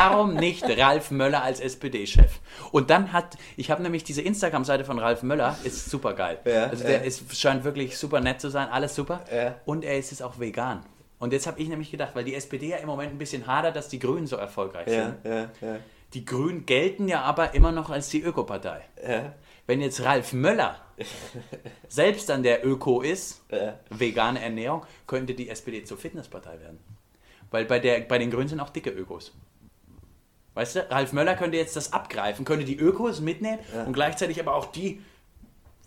warum nicht Ralf Möller als SPD-Chef? Und dann hat, ich habe nämlich diese Instagram-Seite von Ralf Möller, ist super geil. Ja, also der ja. ist, scheint wirklich super nett zu sein, alles super. Ja. Und er ist jetzt auch vegan. Und jetzt habe ich nämlich gedacht, weil die SPD ja im Moment ein bisschen hadert, dass die Grünen so erfolgreich sind. Die Grünen gelten ja aber immer noch als die Ökopartei. Wenn jetzt Ralf Möller selbst dann der Öko ist, vegane Ernährung, könnte die SPD zur Fitnesspartei werden. Weil bei, der, bei den Grünen sind auch dicke Ökos. Weißt du, Ralf Möller könnte jetzt das abgreifen, könnte die Ökos mitnehmen und gleichzeitig aber auch die,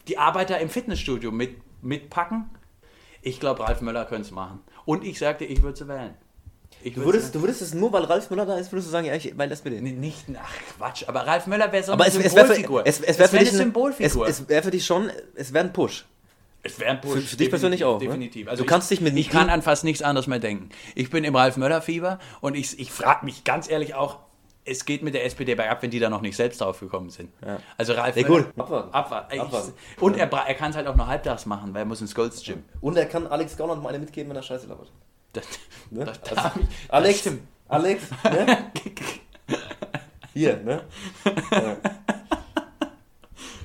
die Arbeiter im Fitnessstudio mit, mitpacken. Ich glaube, Ralf Möller könnte es machen. Und ich sagte, ich würde sie wählen. Ich Du würd würdest, du würdest es nur, weil Ralf Müller da ist, würdest du sagen, ja, ich, weil SPD. Nee, nicht, ach Quatsch, aber Ralf Möller wäre so eine es, wäre Symbolfigur. es, es wär für wär dich eine Symbolfigur. Es, es wäre für dich schon, es wäre ein Push. Es wäre ein Push. Für- für dich persönlich auch, ne? Definitiv. Du kannst ich, dich mit- Ich kann an fast nichts anderes mehr denken. Ich bin im Ralf-Möller-Fieber und ich, ich frage mich ganz ehrlich auch, es geht mit der SPD bergab, wenn die da noch nicht selbst drauf gekommen sind. Also Ralf Ja, gut. Abwarten. Abwarten. Abwarten. Ich, und er, er kann es halt auch nur halbtags machen, weil er muss ins Gold's Gym. Und er kann Alex Gauner noch mal eine mitgeben, wenn er Scheiße labert. Das, Ne? das, Also, das, das Alex, stimmt. Alex, ne? Hier, ne?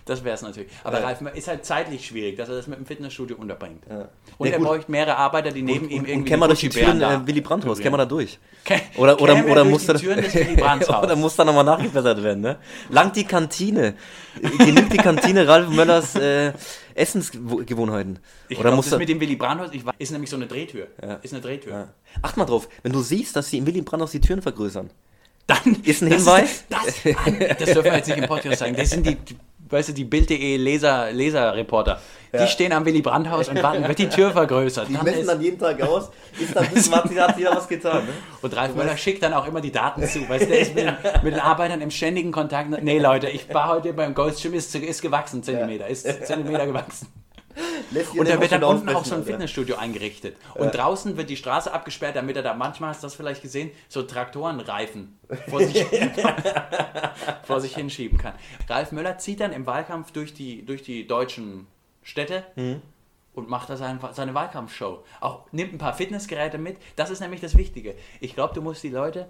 Das wäre es natürlich. Aber Ja. Ralf Möller ist halt zeitlich schwierig, dass er das mit dem Fitnessstudio unterbringt. Ja. Und Ja, er bräuchte mehrere Arbeiter, die neben ihm Und, und irgendwie kämmer durch die Türen äh, Willy Brandt-Haus, kämmer da durch. Oder, oder, oder, durch muss da, oder Haus. muss da nochmal nachgebessert werden, ne? Langt die Kantine. Genügt die Kantine Ralf Möllers äh, Essensgewohnheiten? Ich Oder glaub, muss das da, mit dem Willy Brandt-Haus, ich weiß, ist nämlich so eine Drehtür. Ist eine Drehtür. Acht mal drauf, wenn du siehst, dass sie im Willy Brandt-Haus die Türen vergrößern. Dann Ist ein Hinweis? Das, das, das dürfen wir jetzt nicht im Podcast sagen. Das sind die weißt du, die Bild.de Leser, Leserreporter. Die stehen am Willy Brandt-Haus und warten, wird die Tür vergrößert. Die Dann messen dann jeden Tag aus, ist dann bis hat wieder was getan, ne? und Ralf Möller schickt dann auch immer die Daten zu. Weißt du, der ist mit, den- mit den Arbeitern im ständigen Kontakt. Nee, Leute, ich war heute beim Gym, ist, ist gewachsen, Zentimeter, ist Zentimeter gewachsen. Und da wird dann unten auch so ein. Fitnessstudio eingerichtet. Und draußen wird die Straße abgesperrt, damit er da, manchmal hast du das vielleicht gesehen, so Traktorenreifen vor sich, vor sich hinschieben kann. Ralf Möller zieht dann im Wahlkampf durch die, durch die deutschen Städte Mhm. und macht da seine, seine Wahlkampfshow. Auch nimmt ein paar Fitnessgeräte mit. Das ist nämlich das Wichtige. Ich glaube, du musst die Leute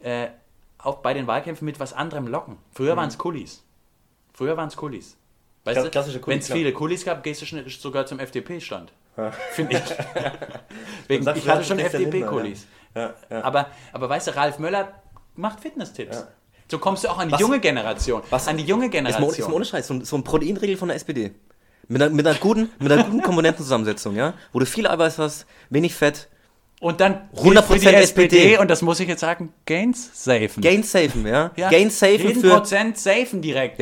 äh, auch bei den Wahlkämpfen mit was anderem locken. Früher waren es Kulis. Früher waren es Kulis. Weißt Kla- du, klassische wenn es viele Kulis gab, gehst du sogar zum FDP-Stand. Finde ich. Wegen, ich hatte schon FDP-Kulis. Ja, ja. Aber, aber weißt du, Ralf Möller macht Fitnesstipps. Ja. So kommst du auch an die Was- junge Generation. was- an die junge mal, ist Generation. mal ohne Scheiß, so, ein- so ein Proteinriegel von der SPD. Mit einer, mit einer guten, mit einer guten Komponentenzusammensetzung, ja? Wo du viel Eiweiß hast, wenig Fett, Und dann 100% für die SPD, SPD. und das muss ich jetzt sagen, Gains safen. Gain safen, ja? Ja, Gain safen für, Prozent safen direkt.